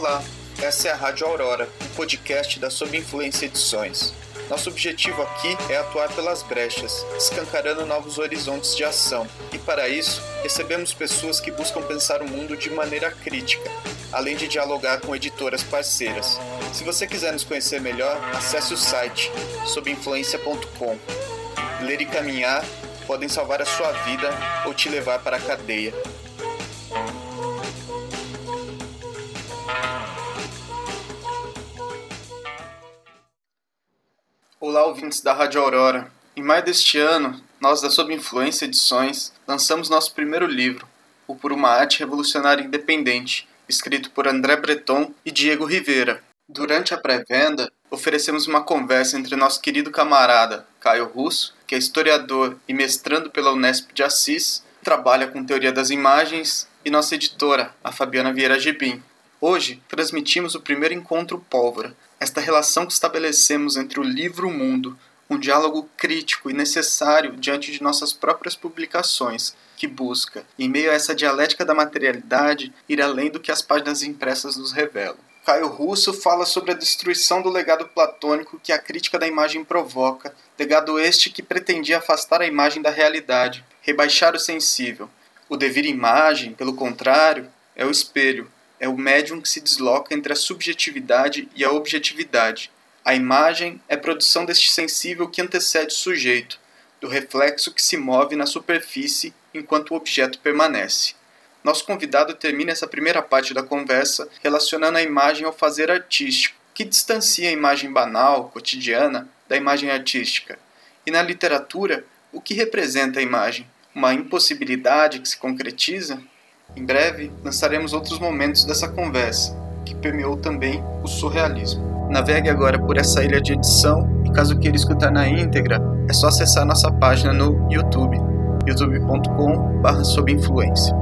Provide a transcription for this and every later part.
Olá, essa é a Rádio Aurora, um podcast da Sob Influência Edições. Nosso objetivo aqui é atuar pelas brechas, escancarando novos horizontes de ação, e para isso recebemos pessoas que buscam pensar o mundo de maneira crítica, além de dialogar com editoras parceiras. Se você quiser nos conhecer melhor, acesse o site sobinfluência.com. Ler e caminhar podem salvar a sua vida ou te levar para a cadeia. Olá, ouvintes da Rádio Aurora. Em maio deste ano, nós da Sob Influência Edições lançamos nosso primeiro livro, O Por uma Arte Revolucionária Independente, escrito por André Breton e Diego Rivera. Durante a pré-venda, oferecemos uma conversa entre nosso querido camarada Caio Russo, que é historiador e mestrando pela Unesp de Assis, trabalha com teoria das imagens, e nossa editora, a Fabiana Vieira Gebim. Hoje, transmitimos o primeiro encontro Pólvora, esta relação que estabelecemos entre o livro e o mundo, um diálogo crítico e necessário diante de nossas próprias publicações, que busca, em meio a essa dialética da materialidade, ir além do que as páginas impressas nos revelam. Caio Russo fala sobre a destruição do legado platônico que a crítica da imagem provoca, legado este que pretendia afastar a imagem da realidade, rebaixar o sensível. O devir imagem, pelo contrário, é o espelho, é o médium que se desloca entre a subjetividade e a objetividade. A imagem é produção deste sensível que antecede o sujeito, do reflexo que se move na superfície enquanto o objeto permanece. Nosso convidado termina essa primeira parte da conversa relacionando a imagem ao fazer artístico, que distancia a imagem banal, cotidiana, da imagem artística. E na literatura, o que representa a imagem? Uma impossibilidade que se concretiza? Em breve, lançaremos outros momentos dessa conversa, que permeou também o surrealismo. Navegue agora por essa ilha de edição e caso queira escutar na íntegra, é só acessar nossa página no YouTube, youtube.com.br sob influência.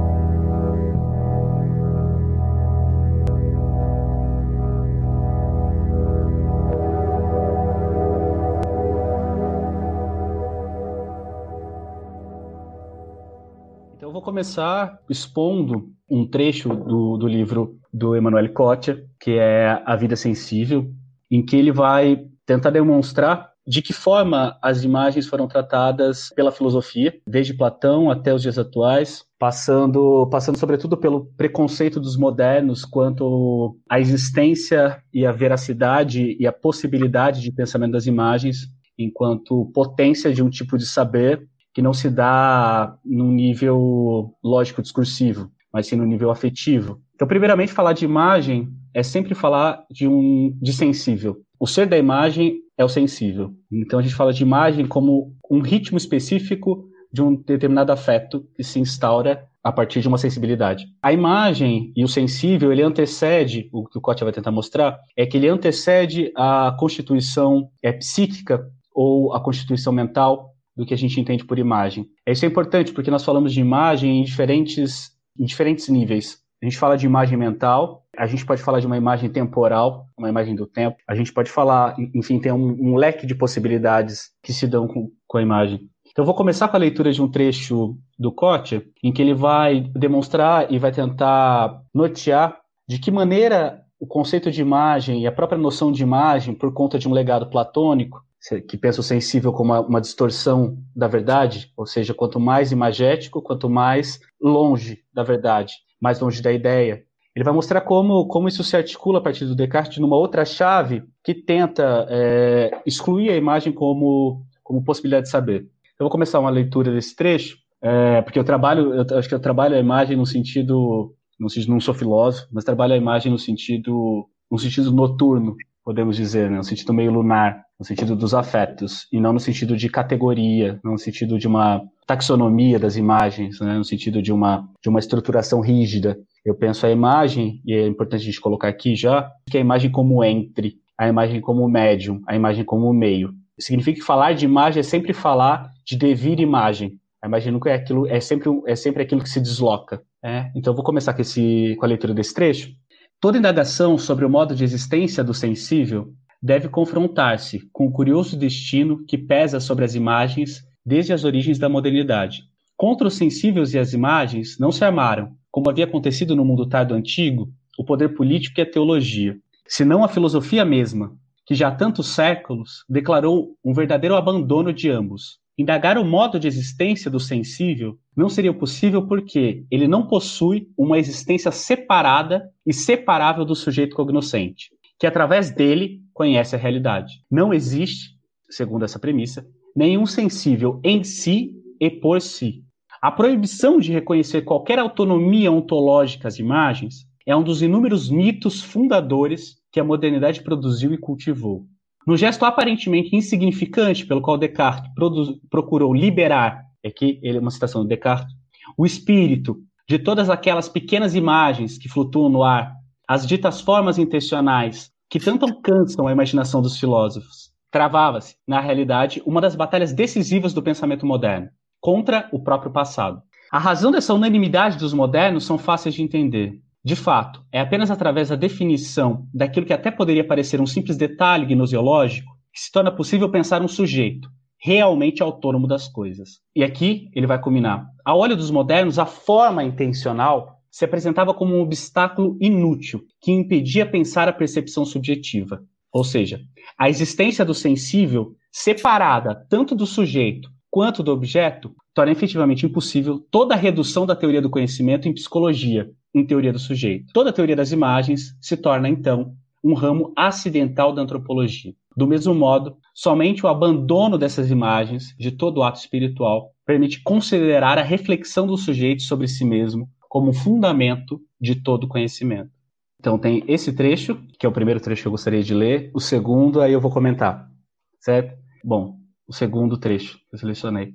Vou começar expondo um trecho do, do livro do Emmanuel Kotia, que é A Vida Sensível, em que ele vai tentar demonstrar de que forma as imagens foram tratadas pela filosofia, desde Platão até os dias atuais, passando, passando sobretudo pelo preconceito dos modernos quanto à existência e a veracidade e a possibilidade de pensamento das imagens enquanto potência de um tipo de saber que não se dá no nível lógico-discursivo, mas sim no nível afetivo. Então, primeiramente, falar de imagem é sempre falar de um de sensível. O ser da imagem é o sensível. Então, a gente fala de imagem como um ritmo específico de um determinado afeto que se instaura a partir de uma sensibilidade. A imagem e o sensível, ele antecede, o que o Kotia vai tentar mostrar, é que ele antecede a constituição é, psíquica ou a constituição mental do que a gente entende por imagem. Isso é importante porque nós falamos de imagem em diferentes, em diferentes níveis. A gente fala de imagem mental, a gente pode falar de uma imagem temporal, uma imagem do tempo, a gente pode falar, enfim, tem um, um leque de possibilidades que se dão com, com a imagem. Então, eu vou começar com a leitura de um trecho do Koch, em que ele vai demonstrar e vai tentar nortear de que maneira o conceito de imagem e a própria noção de imagem, por conta de um legado platônico, que pensa o sensível como uma, uma, distorção da verdade, ou seja, quanto mais imagético, quanto mais longe da verdade, mais longe da ideia. Ele vai mostrar como, como isso se articula a partir do Descartes numa outra chave que tenta é, excluir a imagem como, como possibilidade de saber. Eu vou começar uma leitura desse trecho, é, porque eu trabalho, eu acho que eu trabalho a imagem no sentido, no sentido, não sou filósofo, mas trabalho a imagem no sentido, no sentido noturno, podemos dizer, né, no sentido meio lunar no sentido dos afetos, e não no sentido de categoria, não no sentido de uma taxonomia das imagens, né, no sentido de uma, de uma estruturação rígida. Eu penso a imagem, e é importante a gente colocar aqui já, que a imagem como entre, a imagem como médium, a imagem como meio. Significa que falar de imagem é sempre falar de devir imagem. A imagem nunca é aquilo, é sempre, é sempre aquilo que se desloca. É? Então, eu vou começar com, esse, com a leitura desse trecho. Toda indagação sobre o modo de existência do sensível deve confrontar-se com o curioso destino que pesa sobre as imagens desde as origens da modernidade. Contra os sensíveis e as imagens não se armaram, como havia acontecido no mundo tardo antigo, o poder político e a teologia, senão a filosofia mesma, que já há tantos séculos declarou um verdadeiro abandono de ambos. Indagar o modo de existência do sensível não seria possível porque ele não possui uma existência separada e separável do sujeito cognoscente, que através dele conhece a realidade. Não existe, segundo essa premissa, nenhum sensível em si e por si. A proibição de reconhecer qualquer autonomia ontológica às imagens é um dos inúmeros mitos fundadores que a modernidade produziu e cultivou. No gesto aparentemente insignificante pelo qual Descartes procurou liberar, aqui ele é uma citação de Descartes, o espírito de todas aquelas pequenas imagens que flutuam no ar, as ditas formas intencionais que tanto cansam a imaginação dos filósofos, travava-se, na realidade, uma das batalhas decisivas do pensamento moderno, contra o próprio passado. A razão dessa unanimidade dos modernos são fáceis de entender. De fato, é apenas através da definição daquilo que até poderia parecer um simples detalhe gnoseológico que se torna possível pensar um sujeito realmente autônomo das coisas. E aqui ele vai culminar. A olho dos modernos, a forma intencional se apresentava como um obstáculo inútil que impedia pensar a percepção subjetiva. Ou seja, a existência do sensível, separada tanto do sujeito quanto do objeto, torna efetivamente impossível toda a redução da teoria do conhecimento em psicologia, em teoria do sujeito. Toda a teoria das imagens se torna, então, um ramo acidental da antropologia. Do mesmo modo, somente o abandono dessas imagens, de todo ato espiritual, permite considerar a reflexão do sujeito sobre si mesmo como fundamento de todo conhecimento. Então tem esse trecho, que é o primeiro trecho que eu gostaria de ler, o segundo aí eu vou comentar, certo? Bom, o segundo trecho que eu selecionei.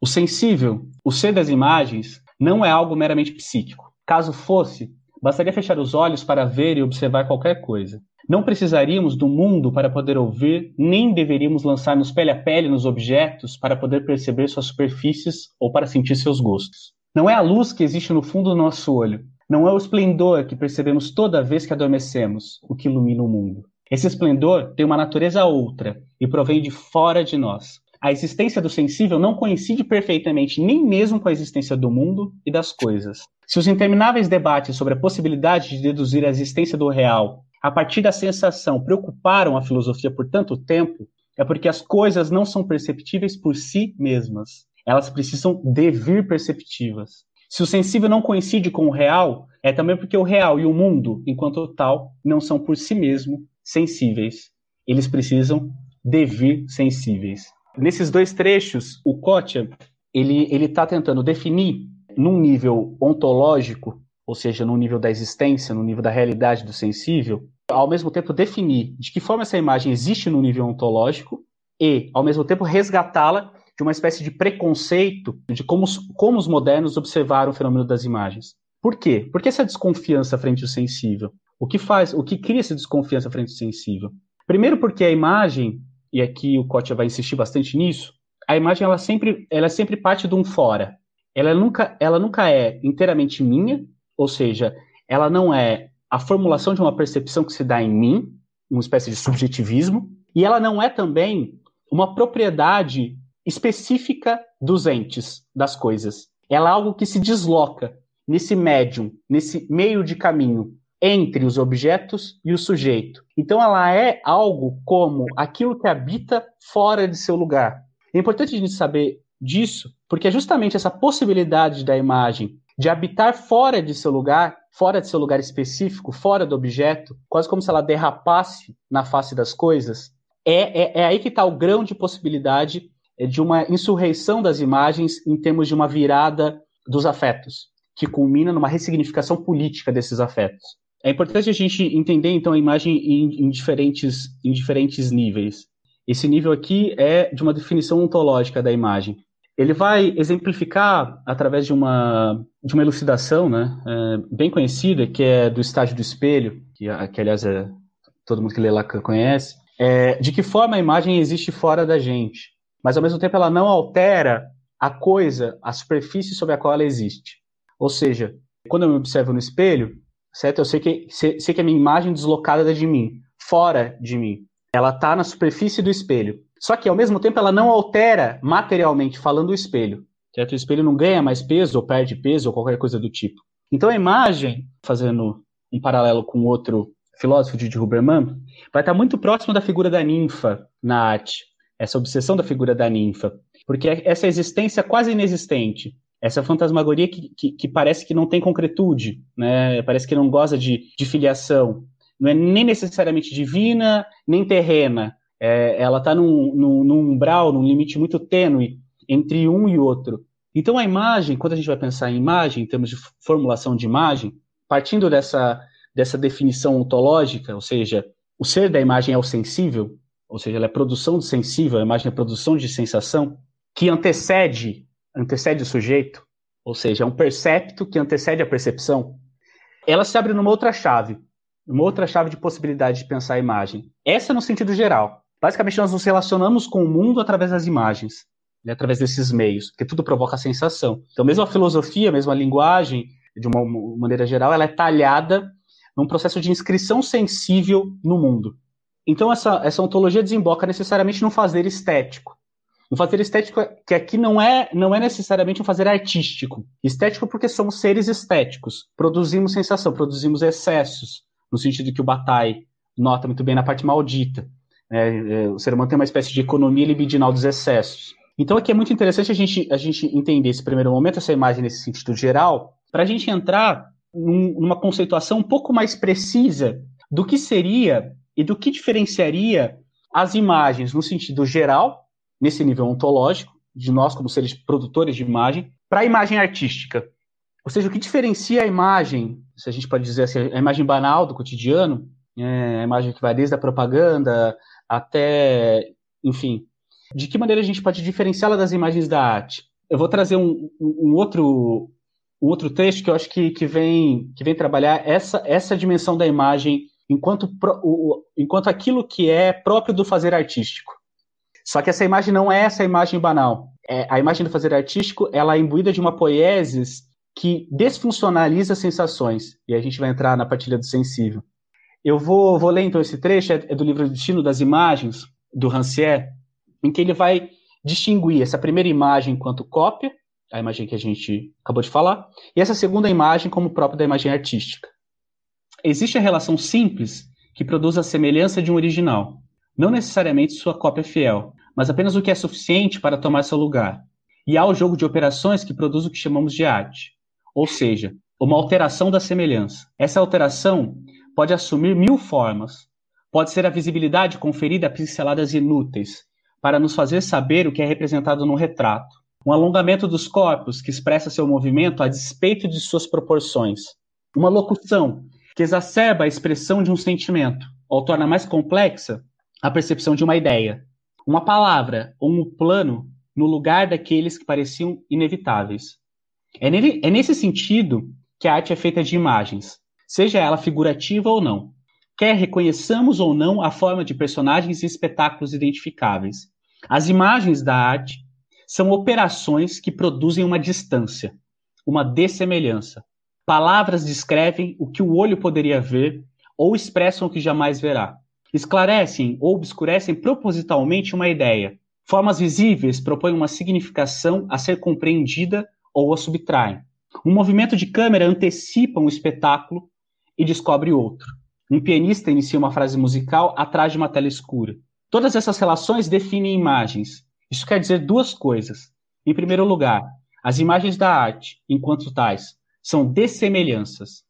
O sensível, o ser das imagens, não é algo meramente psíquico. Caso fosse, bastaria fechar os olhos para ver e observar qualquer coisa. Não precisaríamos do mundo para poder ouvir, nem deveríamos lançar-nos pele a pele nos objetos para poder perceber suas superfícies ou para sentir seus gostos. Não é a luz que existe no fundo do nosso olho, não é o esplendor que percebemos toda vez que adormecemos o que ilumina o mundo. Esse esplendor tem uma natureza outra e provém de fora de nós. A existência do sensível não coincide perfeitamente nem mesmo com a existência do mundo e das coisas. Se os intermináveis debates sobre a possibilidade de deduzir a existência do real a partir da sensação preocuparam a filosofia por tanto tempo, é porque as coisas não são perceptíveis por si mesmas. Elas precisam devir perceptivas. Se o sensível não coincide com o real, é também porque o real e o mundo, enquanto tal, não são por si mesmo sensíveis. Eles precisam devir sensíveis. Nesses dois trechos, o Kotia ele ele está tentando definir num nível ontológico, ou seja, no nível da existência, no nível da realidade do sensível, ao mesmo tempo definir de que forma essa imagem existe no nível ontológico e, ao mesmo tempo, resgatá-la de uma espécie de preconceito de como, como os modernos observaram o fenômeno das imagens. Por quê? Por que essa desconfiança frente ao sensível? O que faz, o que cria essa desconfiança frente ao sensível? Primeiro porque a imagem e aqui o Kotia vai insistir bastante nisso, a imagem ela sempre, ela é sempre parte de um fora. Ela nunca, ela nunca é inteiramente minha, ou seja, ela não é a formulação de uma percepção que se dá em mim, uma espécie de subjetivismo, e ela não é também uma propriedade específica dos entes, das coisas. Ela é algo que se desloca nesse médium, nesse meio de caminho entre os objetos e o sujeito. Então ela é algo como aquilo que habita fora de seu lugar. É importante a gente saber disso, porque é justamente essa possibilidade da imagem de habitar fora de seu lugar, fora de seu lugar específico, fora do objeto, quase como se ela derrapasse na face das coisas, é, é, é aí que está o grão de possibilidade de uma insurreição das imagens em termos de uma virada dos afetos, que culmina numa ressignificação política desses afetos. É importante a gente entender, então, a imagem em, em, diferentes, em diferentes níveis. Esse nível aqui é de uma definição ontológica da imagem. Ele vai exemplificar através de uma, de uma elucidação né, é, bem conhecida, que é do estágio do espelho, que, que aliás é, todo mundo que lê Lacan conhece, é, de que forma a imagem existe fora da gente, mas ao mesmo tempo ela não altera a coisa, a superfície sobre a qual ela existe. Ou seja, quando eu me observo no espelho, certo? Eu sei que, sei, sei que a minha imagem deslocada é de mim, fora de mim. Ela está na superfície do espelho. Só que, ao mesmo tempo, ela não altera materialmente falando o espelho. Certo? O espelho não ganha mais peso, ou perde peso, ou qualquer coisa do tipo. Então, a imagem, fazendo um paralelo com outro filósofo, de Huberman, vai estar muito próximo da figura da ninfa na arte, essa obsessão da figura da ninfa, porque essa existência quase inexistente, essa fantasmagoria que, que, que, parece que não tem concretude, né? parece que não goza de, de filiação, não é nem necessariamente divina, nem terrena, é, ela está num, num, num umbral, num limite muito tênue entre um e outro. Então a imagem, quando a gente vai pensar em imagem, em termos de formulação de imagem, partindo dessa, dessa definição ontológica, ou seja, o ser da imagem é o sensível, ou seja, ela é produção de sensível, a imagem é produção de sensação, que antecede, antecede o sujeito, ou seja, é um percepto que antecede a percepção, ela se abre numa outra chave, uma outra chave de possibilidade de pensar a imagem. Essa é no sentido geral. Basicamente, nós nos relacionamos com o mundo através das imagens, né, através desses meios, porque tudo provoca sensação. Então, mesmo a filosofia, mesmo a linguagem, de uma maneira geral, ela é talhada num processo de inscrição sensível no mundo. Então, essa, essa ontologia desemboca necessariamente num fazer estético. Um fazer estético é, que aqui não é, não é necessariamente um fazer artístico. Estético porque somos seres estéticos. Produzimos sensação, produzimos excessos, no sentido que o Bataille nota muito bem na parte maldita. É, é, o ser humano tem uma espécie de economia libidinal dos excessos. Então aqui é muito interessante a gente, a gente entender esse primeiro momento, essa imagem nesse sentido geral, para a gente entrar num, numa conceituação um pouco mais precisa do que seria e do que diferenciaria as imagens no sentido geral, nesse nível ontológico, de nós como seres produtores de imagem, para a imagem artística. Ou seja, o que diferencia a imagem, se a gente pode dizer assim, a imagem banal do cotidiano, é, a imagem que vai desde a propaganda até, enfim, de que maneira a gente pode diferenciá-la das imagens da arte? Eu vou trazer um, um, outro um outro texto que eu acho que, que, vem, que vem trabalhar essa, essa dimensão da imagem enquanto, pro, o, enquanto aquilo que é próprio do fazer artístico. Só que essa imagem não é essa imagem banal. É, a imagem do fazer artístico ela é imbuída de uma poiesis que desfuncionaliza sensações. E a gente vai entrar na partilha do sensível. Eu vou, vou ler então esse trecho, é, é do livro Destino das Imagens, do Rancière, em que ele vai distinguir essa primeira imagem enquanto cópia, a imagem que a gente acabou de falar, e essa segunda imagem como própria da imagem artística. Existe a relação simples que produz a semelhança de um original, não necessariamente sua cópia fiel, mas apenas o que é suficiente para tomar seu lugar. E há o jogo de operações que produz o que chamamos de arte, ou seja, uma alteração da semelhança. Essa alteração pode assumir mil formas. Pode ser a visibilidade conferida a pinceladas inúteis, para nos fazer saber o que é representado no retrato. Um alongamento dos corpos que expressa seu movimento a despeito de suas proporções. Uma locução que exacerba a expressão de um sentimento, ou torna mais complexa a percepção de uma ideia. Uma palavra ou um plano no lugar daqueles que pareciam inevitáveis. É, nele, é nesse sentido que a arte é feita de imagens, seja ela figurativa ou não. Quer reconheçamos ou não a forma de personagens e espetáculos identificáveis, as imagens da arte são operações que produzem uma distância, uma dessemelhança. Palavras descrevem o que o olho poderia ver ou expressam o que jamais verá. Esclarecem ou obscurecem propositalmente uma ideia. Formas visíveis propõem uma significação a ser compreendida ou a subtraem. Um movimento de câmera antecipa um espetáculo e descobre outro. Um pianista inicia uma frase musical atrás de uma tela escura. Todas essas relações definem imagens. Isso quer dizer duas coisas. Em primeiro lugar, as imagens da arte, enquanto tais, são dessemelhanças.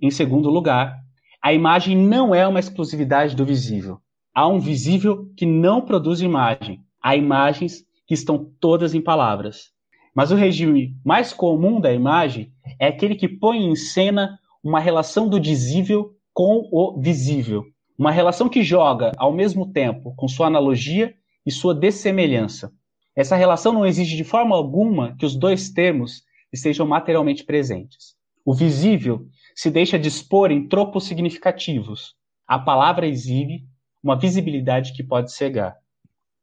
Em segundo lugar, a imagem não é uma exclusividade do visível. Há um visível que não produz imagem. Há imagens que estão todas em palavras. Mas o regime mais comum da imagem é aquele que põe em cena uma relação do dizível com o visível, uma relação que joga, ao mesmo tempo, com sua analogia e sua dessemelhança. Essa relação não exige de forma alguma que os dois termos estejam materialmente presentes. O visível se deixa dispor em tropos significativos. A palavra exibe uma visibilidade que pode cegar.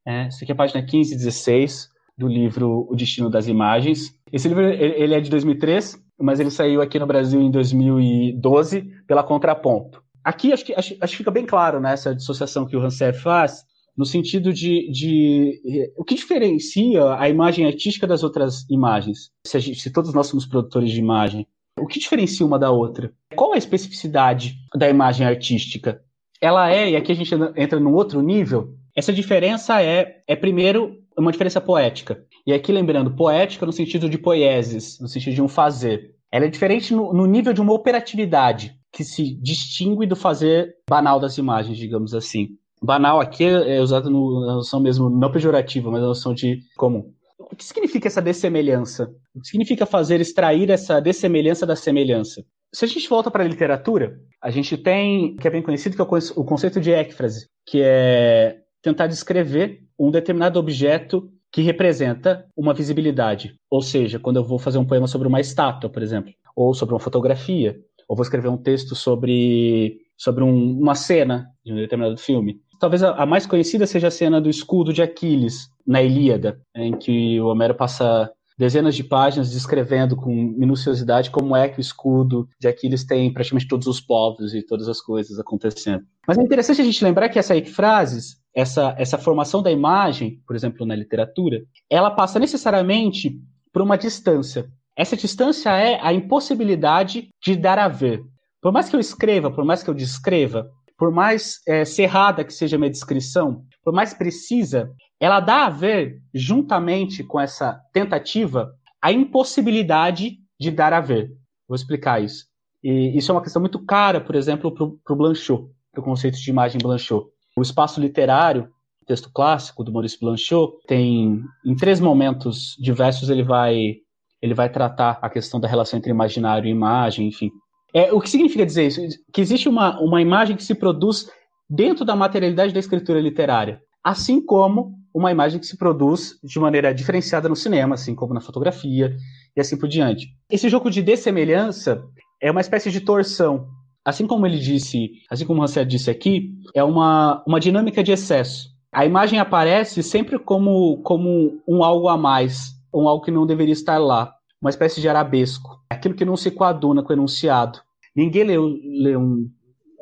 É, isso aqui é a página 15 e 16 do livro O Destino das Imagens. Esse livro ele é de 2003, mas ele saiu aqui no Brasil em 2012 pela Contraponto. Aqui acho que, acho, acho que fica bem claro né, essa dissociação que o Rancière faz, no sentido de, de, o que diferencia a imagem artística das outras imagens. Se, gente, se, todos nós somos produtores de imagem, O que diferencia uma da outra? Qual a especificidade da imagem artística? Ela é, e aqui a gente entra num outro nível, essa diferença é, é primeiro, uma diferença poética. E aqui lembrando, poética no sentido de poieses, no sentido de um fazer. Ela é diferente no, no nível de uma operatividade, que se distingue do fazer banal das imagens, digamos assim. Banal aqui é usado no, na noção mesmo, não pejorativa, mas na noção de comum. O que significa essa dessemelhança? O que significa fazer extrair essa dessemelhança da semelhança? Se a gente volta para a literatura, a gente tem, que é bem conhecido, que é o conceito de écfrase, que é tentar descrever um determinado objeto que representa uma visibilidade. Ou seja, quando eu vou fazer um poema sobre uma estátua, por exemplo, ou sobre uma fotografia, ou vou escrever um texto sobre, sobre um, uma cena de um determinado filme. Talvez a, a, mais conhecida seja a cena do escudo de Aquiles, na Ilíada, em que o Homero passa dezenas de páginas descrevendo com minuciosidade como é que o escudo de Aquiles tem praticamente todos os povos e todas as coisas acontecendo. Mas é interessante a gente lembrar que essa frases, essa, essa formação da imagem, por exemplo, na literatura, ela passa necessariamente por uma distância. Essa distância é a impossibilidade de dar a ver. Por mais que eu escreva, por mais que eu descreva, por mais é, cerrada que seja a minha descrição, por mais precisa, ela dá a ver, juntamente com essa tentativa, a impossibilidade de dar a ver. Vou explicar isso. E isso é uma questão muito cara, por exemplo, para o Blanchot, para o conceito de imagem Blanchot. O espaço literário, texto clássico do Maurice Blanchot, tem, em três momentos diversos, ele vai, ele vai tratar a questão da relação entre imaginário e imagem, enfim. É, o que significa dizer isso? Que existe uma, uma imagem que se produz dentro da materialidade da escritura literária, assim como uma imagem que se produz de maneira diferenciada no cinema, assim como na fotografia e assim por diante. Esse jogo de dessemelhança é uma espécie de torção. Assim como ele disse, assim como o Hansel disse aqui, é uma, uma dinâmica de excesso. A imagem aparece sempre como, como um algo a mais, um algo que não deveria estar lá, uma espécie de arabesco, aquilo que não se coaduna com o enunciado. Ninguém lê, lê um,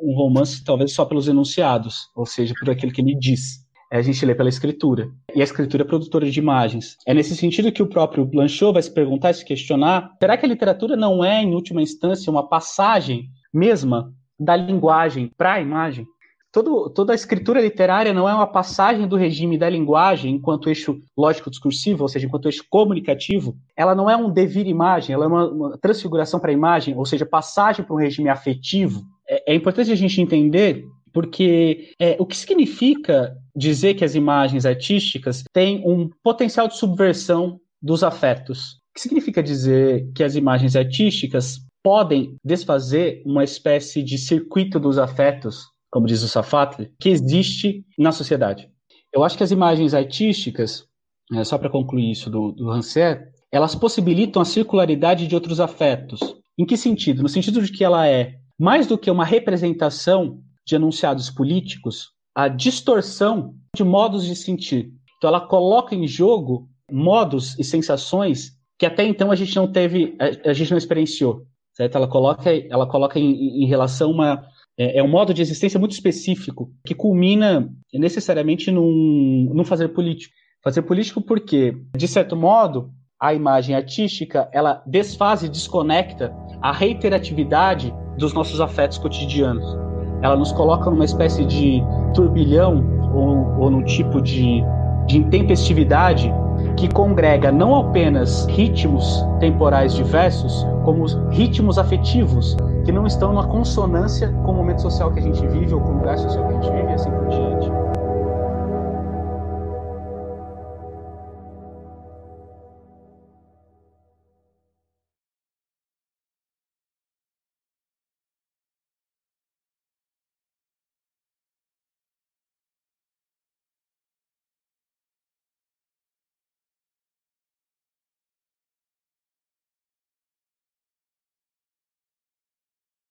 um romance talvez só pelos enunciados, ou seja, por aquilo que ele diz a gente lê pela escritura. E a escritura é produtora de imagens. É nesse sentido que o próprio Blanchot vai se perguntar, se questionar: será que a literatura não é, em última instância, uma passagem mesma da linguagem para a imagem? Todo, toda a escritura literária não é uma passagem do regime da linguagem enquanto eixo lógico-discursivo, ou seja, enquanto eixo comunicativo. Ela não é um devir imagem, ela é uma, uma transfiguração para a imagem, ou seja, passagem para um regime afetivo. É, é importante a gente entender porque é, o que significa dizer que as imagens artísticas têm um potencial de subversão dos afetos? O que significa dizer que as imagens artísticas podem desfazer uma espécie de circuito dos afetos, como diz o Safatli, que existe na sociedade? Eu acho que as imagens artísticas, é, só para concluir isso do, do Rancet, elas possibilitam a circularidade de outros afetos. Em que sentido? No sentido de que ela é mais do que uma representação de enunciados políticos a distorção de modos de sentir. Então, ela coloca em jogo modos e sensações que até então a gente não teve, a, gente não experienciou. Certo? Ela coloca, ela coloca em, em relação uma é, é, um modo de existência muito específico que culmina necessariamente num, num fazer político. Fazer político porque, de certo modo, a imagem artística ela desfaz e desconecta a reiteratividade dos nossos afetos cotidianos ela nos coloca numa espécie de turbilhão ou, ou num tipo de, de intempestividade que congrega não apenas ritmos temporais diversos, como ritmos afetivos que não estão na consonância com o momento social que a gente vive ou com o lugar social que a gente vive e assim por diante.